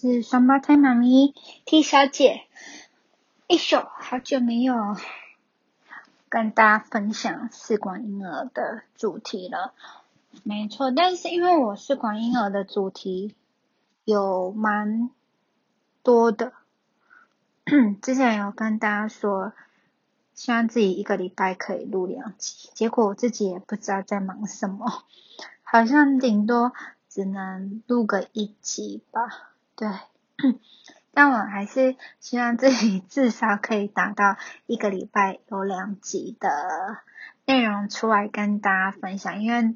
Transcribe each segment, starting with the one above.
是双胞胎妈咪 T 小姐。一宿好久没有跟大家分享试管婴儿的主题了，没错，但是因为我试管婴儿的主题有蛮多的，之前有跟大家说，希望自己一个礼拜可以录两集，结果我自己也不知道在忙什么，好像顶多。只能录个一集吧，对，但我还是希望自己至少可以达到一个礼拜有两集的内容出来跟大家分享，因为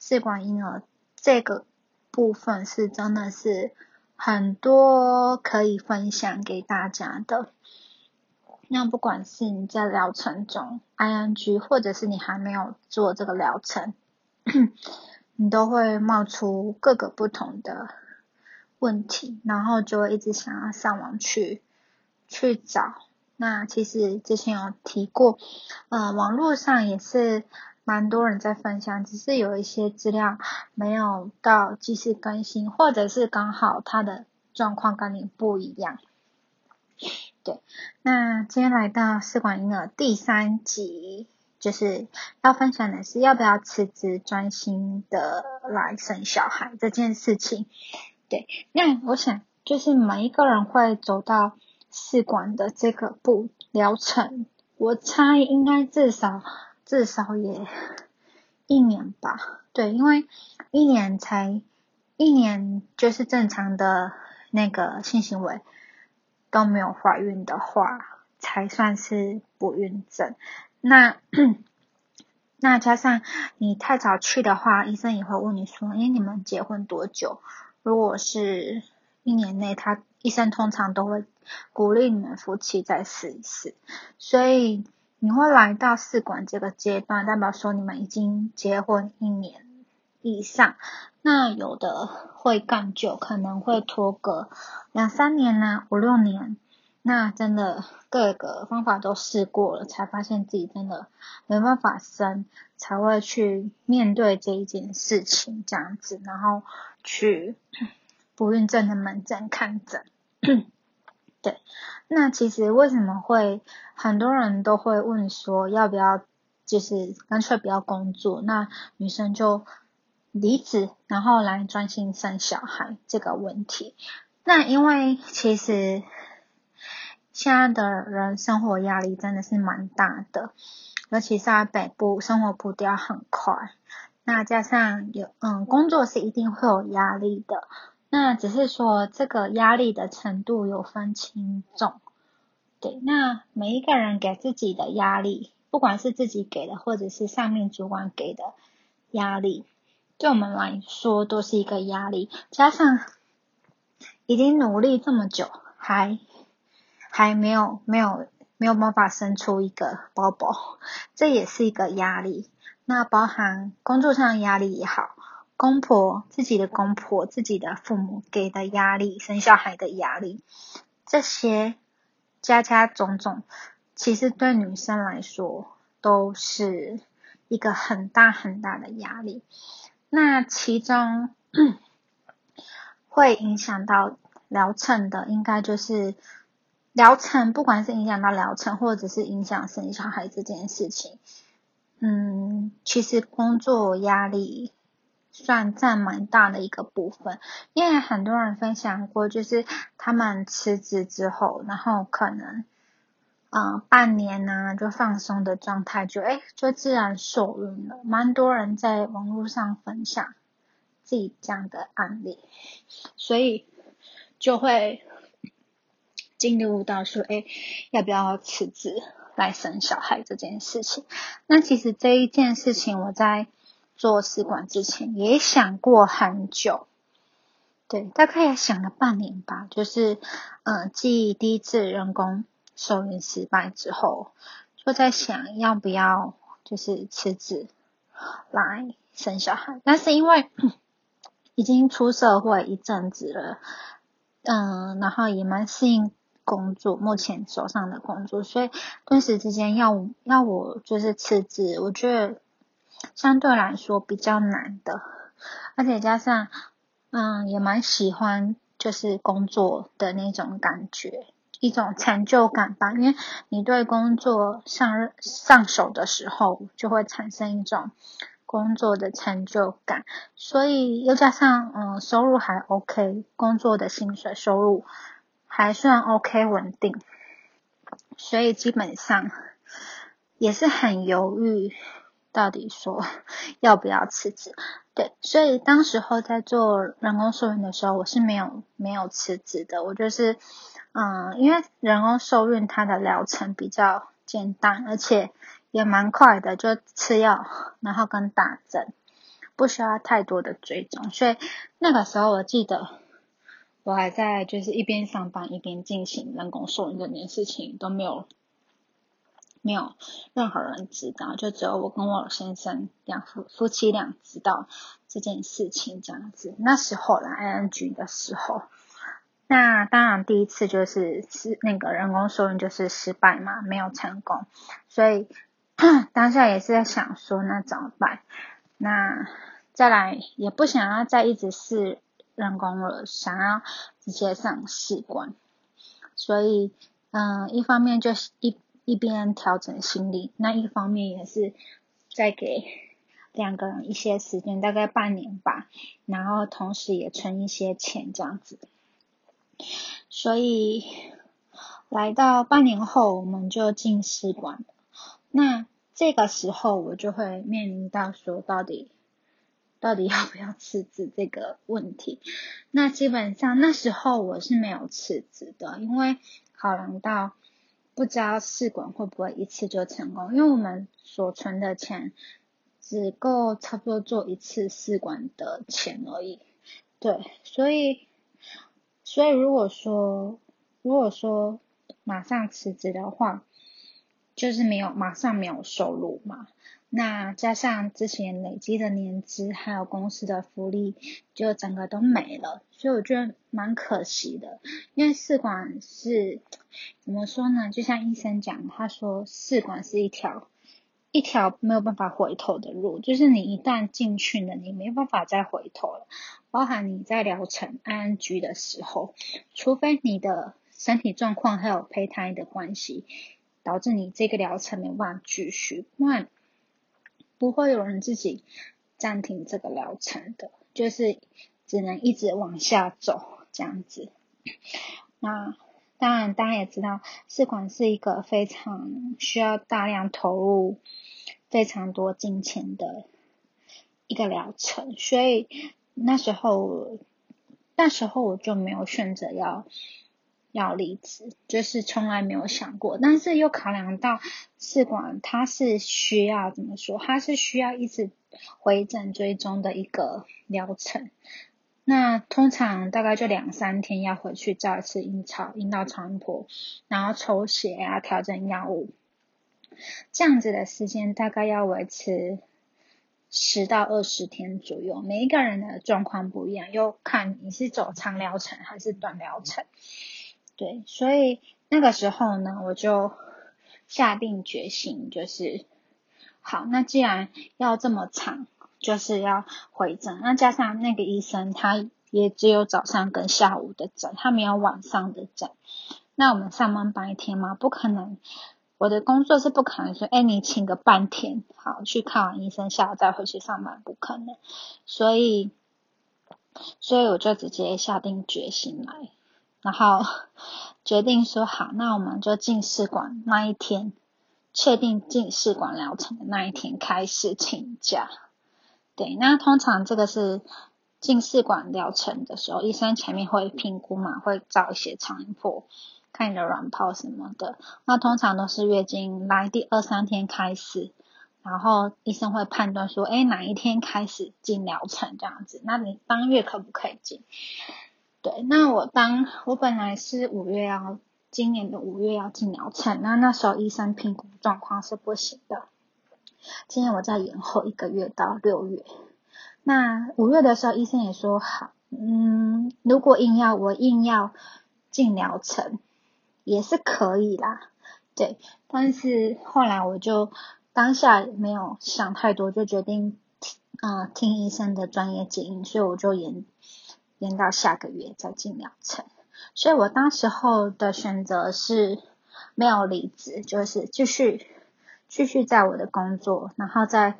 试管婴儿这个部分是真的是很多可以分享给大家的。那不管是你在疗程中，ING，或者是你还没有做这个疗程。你都会冒出各个不同的问题，然后就一直想要上网去去找。那其实之前有提过，呃，网络上也是蛮多人在分享，只是有一些资料没有到及时更新，或者是刚好他的状况跟你不一样。对，那今天来到试管婴儿第三集。就是要分享的是要不要辞职专心的来生小孩这件事情。对，那我想就是每一个人会走到试管的这个步疗程，我猜应该至少至少也一年吧。对，因为一年才一年就是正常的那个性行为都没有怀孕的话，才算是不孕症。那那加上你太早去的话，医生也会问你说：“哎，你们结婚多久？”如果是一年内，他医生通常都会鼓励你们夫妻再试一试。所以你会来到试管这个阶段，代表说你们已经结婚一年以上。那有的会更久，可能会拖个两三年呢，五六年。那真的各个方法都试过了，才发现自己真的没办法生，才会去面对这一件事情这样子，然后去不孕症的门诊看诊。对，那其实为什么会很多人都会问说要不要，就是干脆不要工作，那女生就离职，然后来专心生小孩这个问题？那因为其实。现在的人生活压力真的是蛮大的，尤其是在北部，生活步调很快。那加上有嗯，工作是一定会有压力的。那只是说这个压力的程度有分轻重。对，那每一个人给自己的压力，不管是自己给的，或者是上面主管给的压力，对我们来说都是一个压力。加上已经努力这么久，还。还没有没有没有办法生出一个宝宝，这也是一个压力。那包含工作上的压力也好，公婆自己的公婆自己的父母给的压力，生小孩的压力，这些加加种种，其实对女生来说都是一个很大很大的压力。那其中 会影响到疗程的，应该就是。疗程不管是影响到疗程，或者是影响生小孩这件事情，嗯，其实工作压力算占蛮大的一个部分。因为很多人分享过，就是他们辞职之后，然后可能，嗯，半年呢就放松的状态，就哎就自然受孕了。蛮多人在网络上分享自己这样的案例，所以就会。进入到说，哎，要不要辞职来生小孩这件事情？那其实这一件事情，我在做试管之前也想过很久，对，大概也想了半年吧。就是，嗯，继第一次人工受孕失败之后，就在想要不要就是辞职来生小孩。但是因为已经出社会一阵子了，嗯，然后也蛮适应。工作目前手上的工作，所以顿时之间要要我就是辞职，我觉得相对来说比较难的，而且加上嗯也蛮喜欢就是工作的那种感觉，一种成就感吧。因为你对工作上上手的时候，就会产生一种工作的成就感。所以又加上嗯收入还 OK，工作的薪水收入还算 OK 稳定，所以基本上也是很犹豫。到底说 要不要辞职？对，所以当时候在做人工受孕的时候，我是没有没有辞职的。我就是，嗯，因为人工受孕它的疗程比较简单，而且也蛮快的，就吃药，然后跟打针，不需要太多的追踪。所以那个时候我记得我还在就是一边上班一边进行人工受孕这件事情都没有。没有任何人知道，就只有我跟我先生两夫夫妻俩知道这件事情这样子。那时候来 ING 的时候，那当然第一次就是是那个人工受孕就是失败嘛，没有成功，所以 当下也是在想说那怎么办？那再来也不想要再一直试人工了，想要直接上试管，所以嗯，一方面就是一。一边调整心理，那一方面也是在给两个人一些时间，大概半年吧，然后同时也存一些钱这样子。所以来到半年后，我们就进试管。那这个时候我就会面临到说，到底到底要不要辞职这个问题。那基本上那时候我是没有辞职的，因为考量到。不知道试管会不会一次就成功，因为我们所存的钱只够差不多做一次试管的钱而已。对，所以，所以如果说，如果说马上辞职的话，就是没有马上没有收入嘛。那加上之前累积的年资，还有公司的福利，就整个都没了，所以我觉得蛮可惜的。因为试管是怎么说呢？就像医生讲，他说试管是一条一条没有办法回头的路，就是你一旦进去了，你没办法再回头了。包含你在疗程安居的时候，除非你的身体状况还有胚胎的关系，导致你这个疗程没办法继续，不然。不会有人自己暂停这个疗程的，就是只能一直往下走这样子。那当然，大家也知道，试管是一个非常需要大量投入、非常多金钱的一个疗程，所以那时候，那时候我就没有选择要。要离职，就是从来没有想过，但是又考量到试管它是需要怎么说，它是需要一直回诊追踪的一个疗程。那通常大概就两三天要回去照一次阴超阴道超音波，然后抽血啊，调整药物，这样子的时间大概要维持十到二十天左右。每一个人的状况不一样，又看你是走长疗程还是短疗程。对，所以那个时候呢，我就下定决心，就是好，那既然要这么长，就是要回诊，那加上那个医生他也只有早上跟下午的诊，他没有晚上的诊，那我们上班白天嘛，不可能，我的工作是不可能说，哎，你请个半天，好去看完医生，下午再回去上班，不可能，所以，所以我就直接下定决心来。然后决定说好，那我们就进试管那一天，确定进试管疗程的那一天开始请假。对，那通常这个是进试管疗程的时候，医生前面会评估嘛，会照一些超音波，看你的卵泡什么的。那通常都是月经来第二三天开始，然后医生会判断说，哎，哪一天开始进疗程这样子？那你当月可不可以进？对，那我当我本来是五月要今年的五月要进疗程，那那时候医生评估状况是不行的，今年我再延后一个月到六月。那五月的时候医生也说好，嗯，如果硬要我硬要进疗程也是可以啦，对，但是后来我就当下没有想太多，就决定嗯听医生的专业建议，所以我就延。延到下个月再进疗程。所以我当时候的选择是没有离职，就是继续继续在我的工作，然后再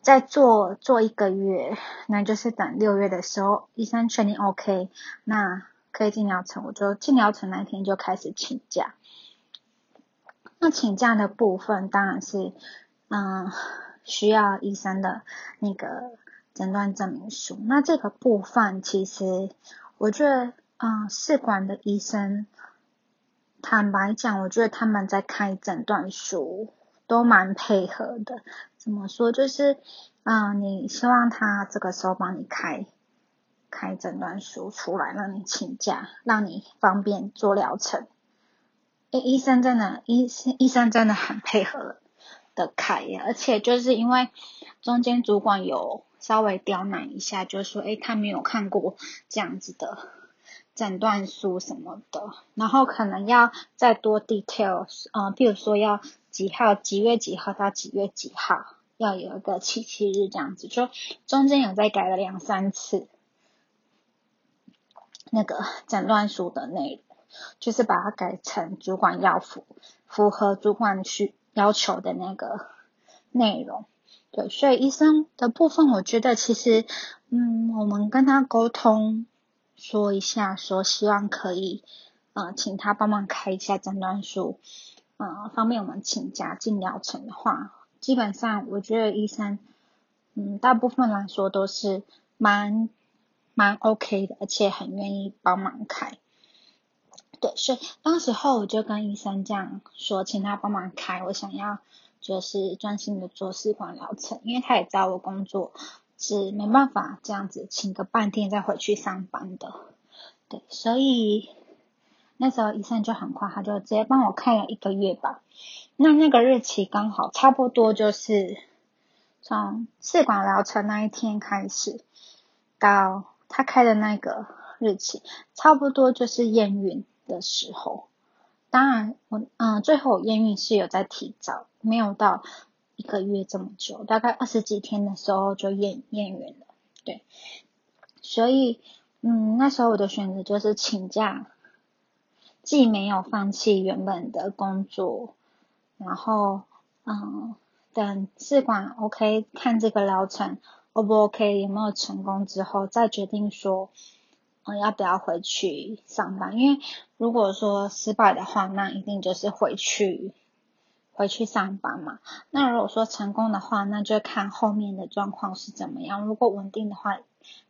再做做一个月，那就是等六月的时候医生确定 OK，那可以进疗程，我就进疗程那天就开始请假。那请假的部分当然是嗯需要医生的那个诊断证明书。那这个部分其实我觉得。嗯，试管的医生，坦白讲，我觉得他们在开诊断书都蛮配合的。怎么说？就是，嗯，你希望他这个时候帮你开开诊断书出来，让你请假，让你方便做疗程。诶，医生真的，医生医生真的很配合了的开呀，而且就是因为中间主管有稍微刁难一下，就说，诶，他没有看过这样子的。诊断书什么的，然后可能要再多 details，嗯，比如说要几号几月几号到几月几号，要有一个七七日这样子，就中间有再改了两三次那个诊断书的内容，就是把它改成主管要符符合主管需要求的那个内容。对，所以医生的部分，我觉得其实，嗯，我们跟他沟通。说一下，说希望可以，呃，请他帮忙开一下诊断书，呃，方便我们请假进疗程的话，基本上我觉得医生，嗯，大部分来说都是蛮蛮 OK 的，而且很愿意帮忙开。对，所以当时候我就跟医生这样说，请他帮忙开，我想要就是专心的做试管疗程，因为他也知道我工作。是没办法这样子请个半天再回去上班的，对，所以那时候医生就很快，他就直接帮我开了一个月吧。那那个日期刚好差不多就是从试管疗程那一天开始，到他开的那个日期，差不多就是验孕的时候。当然，我嗯，最后验孕是有在提早，没有到。一个月这么久，大概二十几天的时候就验验孕了，对，所以嗯，那时候我的选择就是请假，既没有放弃原本的工作，然后嗯，等试管 OK 看这个疗程 O 不 OK 有没有成功之后，再决定说嗯要不要回去上班，因为如果说失败的话，那一定就是回去。回去上班嘛？那如果说成功的话，那就看后面的状况是怎么样。如果稳定的话，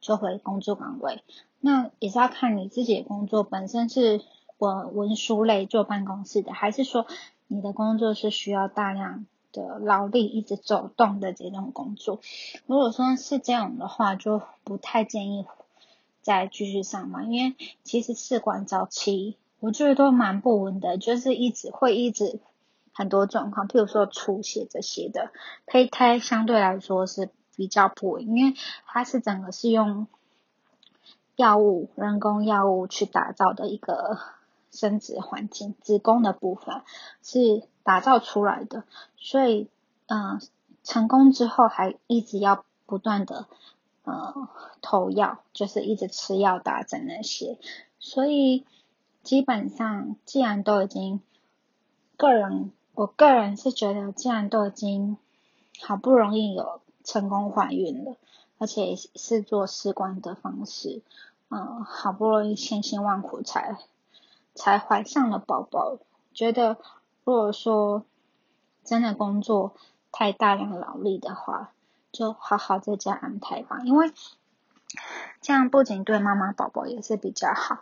就回工作岗位。那也是要看你自己的工作本身是文文书类坐办公室的，还是说你的工作是需要大量的劳力一直走动的这种工作。如果说是这样的话，就不太建议再继续上嘛，因为其实试管早期我觉得都蛮不稳的，就是一直会一直。很多状况，譬如说出血这些的，胚胎相对来说是比较不稳，因为它是整个是用药物、人工药物去打造的一个生殖环境，子宫的部分是打造出来的，所以嗯，成功之后还一直要不断的呃投药，就是一直吃药打针那些，所以基本上既然都已经个人。我个人是觉得，既然都已经好不容易有成功怀孕了，而且是做试管的方式，嗯，好不容易千辛万苦才才怀上了宝宝，觉得如果说真的工作太大量劳力的话，就好好在家安排吧，因为这样不仅对妈妈宝宝也是比较好，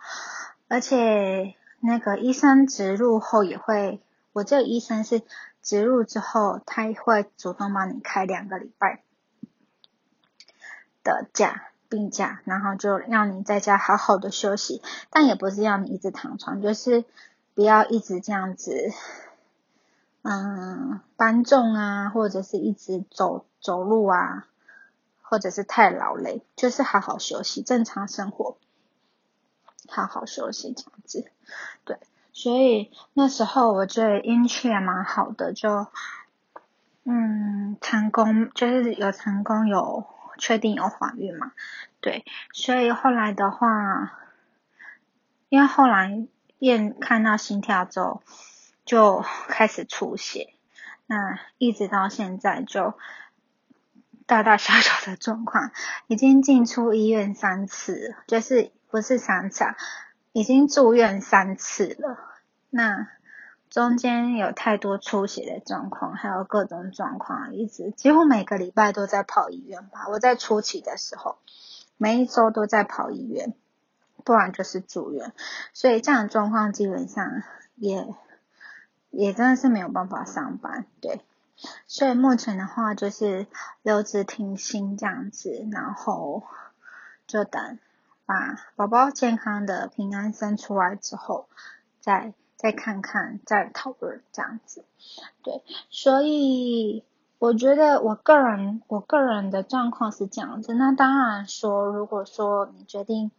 而且那个医生植入后也会。我这个医生是植入之后，他会主动帮你开两个礼拜的假病假，然后就让你在家好好的休息，但也不是要你一直躺床，就是不要一直这样子，嗯，搬重啊，或者是一直走走路啊，或者是太劳累，就是好好休息，正常生活，好好休息这样子，对。所以那时候我觉得运气也蛮好的，就嗯成功，就是有成功有确定有怀孕嘛，对，所以后来的话，因为后来验看到心跳之后，就开始出血，那一直到现在就大大小小的状况，已经进出医院三次，就是不是三次，已经住院三次了。那中间有太多出血的状况，还有各种状况，一直几乎每个礼拜都在跑医院吧。我在初期的时候。每一周都在跑医院，不然就是住院，所以这样的状况基本上也也真的是没有办法上班，对。所以目前的话就是留职停薪这样子，然后就等把宝宝健康的平安生出来之后，再再看看再讨论这样子，对。所以。我觉得我个人我个人的状况是这样子，那当然说，如果说你决定，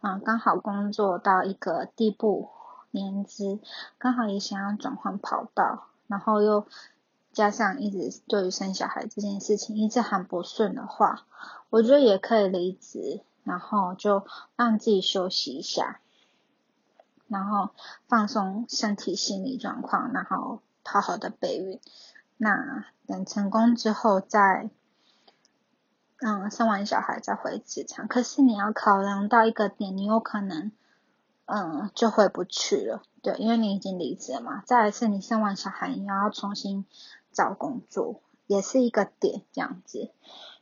啊，刚好工作到一个地步，年资刚好也想要转换跑道，然后又加上一直对于生小孩这件事情一直很不顺的话，我觉得也可以离职，然后就让自己休息一下，然后放松身体心理状况，然后好好的备孕。那等成功之后再，嗯，生完小孩再回职场。可是你要考量到一个点，你有可能，嗯，就回不去了，对，因为你已经离职了嘛。再一次，你生完小孩，你要重新找工作，也是一个点，这样子。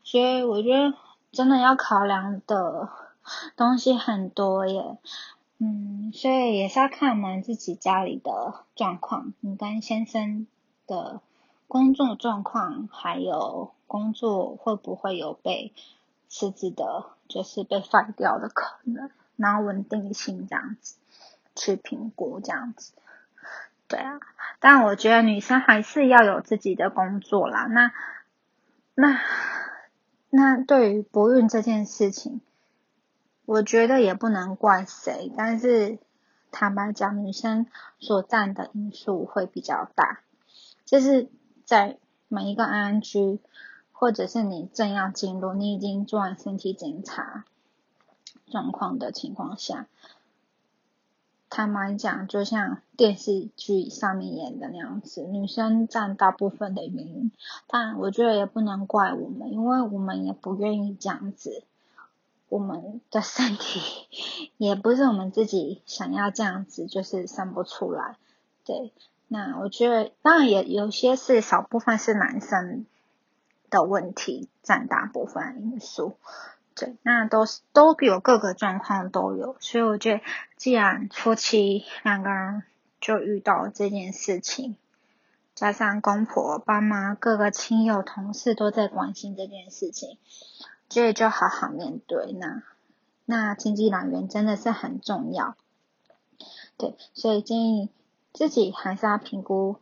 所以我觉得真的要考量的东西很多耶，嗯，所以也是要看我们自己家里的状况，你跟先生的。工作状况，还有工作会不会有被辞职的，就是被放掉的可能，然后稳定性这样子去评估这样子，对啊，但我觉得女生还是要有自己的工作啦。那那那对于不孕这件事情，我觉得也不能怪谁，但是坦白讲，女生所占的因素会比较大，就是。在每一个 ING，或者是你正要进入，你已经做完身体检查状况的情况下，坦白讲，就像电视剧上面演的那样子，女生占大部分的原因。但我觉得也不能怪我们，因为我们也不愿意这样子，我们的身体也不是我们自己想要这样子，就是生不出来，对。那我觉得，当然也有些是少部分是男生的问题占大部分因素，对，那都是都有各个状况都有，所以我觉得，既然夫妻两个人就遇到这件事情，加上公婆、爸妈、各个亲友、同事都在关心这件事情，所以就好好面对。那那经济来源真的是很重要，对，所以建议。自己还是要评估，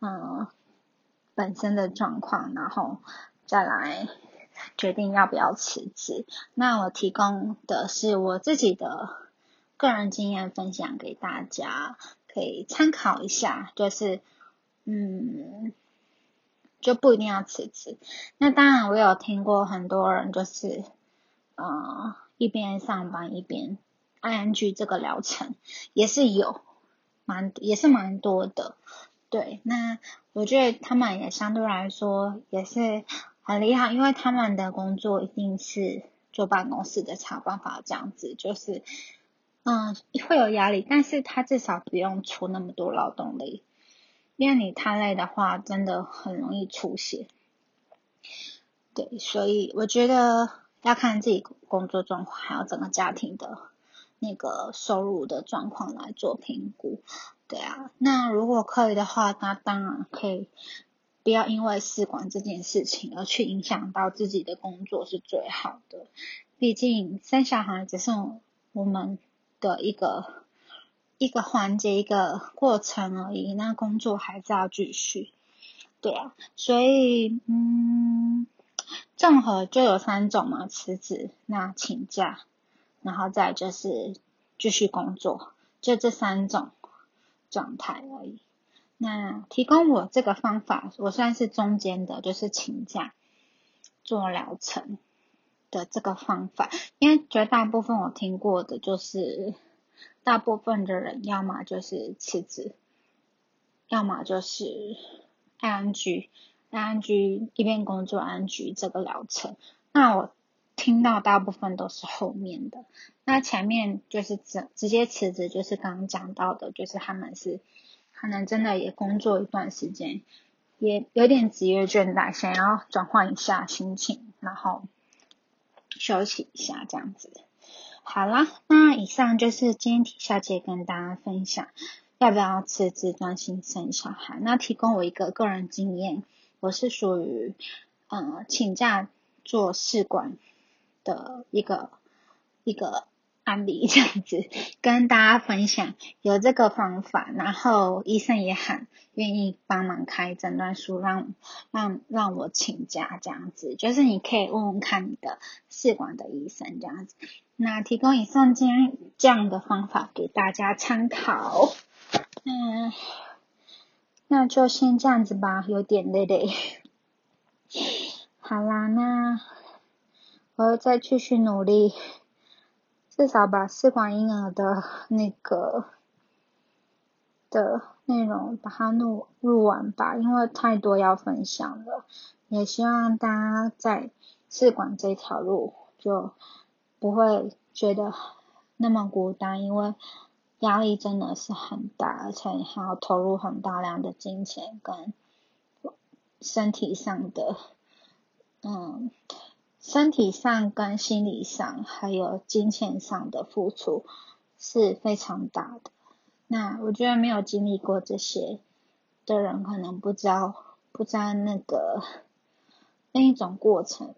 嗯，本身的状况，然后再来决定要不要辞职。那我提供的是我自己的个人经验分享给大家，可以参考一下。就是，嗯，就不一定要辞职。那当然，我有听过很多人就是，呃，一边上班一边 ING 这个疗程也是有。蛮也是蛮多的，对，那我觉得他们也相对来说也是很厉害，因为他们的工作一定是坐办公室的，才有办法这样子，就是嗯会有压力，但是他至少不用出那么多劳动力，因为你太累的话，真的很容易出血。对，所以我觉得要看自己工作状况，还有整个家庭的。那个收入的状况来做评估，对啊，那如果可以的话，那当然可以，不要因为试管这件事情而去影响到自己的工作是最好的。毕竟生小孩只是我们的一个一个环节、一个过程而已，那工作还是要继续。对啊，所以嗯，综合就有三种嘛，辞职、那请假。然后再就是继续工作，就这三种状态而已。那提供我这个方法，我算是中间的，就是请假做疗程。的这个方法，因为绝大部分我听过的就是，大部分的人要么就是辞职，要么就是安居，安居一边工作安居这个疗程。那我听到大部分都是后面的，那前面就是直直接辞职，就是刚刚讲到的，就是他们是可能真的也工作一段时间，也有点职业倦怠，想要转换一下心情，然后。休息一下，这样子。好啦，那以上就是今天体小姐跟大家分享要不要辞职专心生小孩。那提供我一个个人经验，我是属于嗯请假做试管的一个一个。案例这样子跟大家分享，有这个方法，然后医生也很愿意帮忙开诊断书，让让让我请假这样子，就是你可以问问看你的试管的医生这样子。那提供以上这样这样的方法给大家参考。嗯，那就先这样子吧，有点累累。好啦，那我要再继续努力。至少把试管婴儿的那个的内容把它录录完吧，因为太多要分享了。也希望大家在试管这条路就不会觉得那么孤单，因为压力真的是很大，而且还要投入很大量的金钱跟身体上的，嗯。身体上、跟心理上，还有金钱上的付出是非常大的。那我觉得没有经历过这些的人，可能不知道不知道那个那一种过程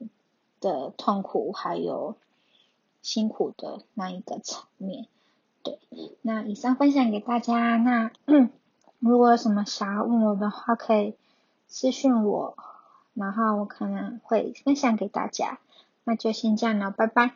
的痛苦，还有辛苦的那一个场面。对，那以上分享给大家。那 如果有什么想要问我的话，可以私信我。然后我可能会分享给大家，那就先这样了，拜拜。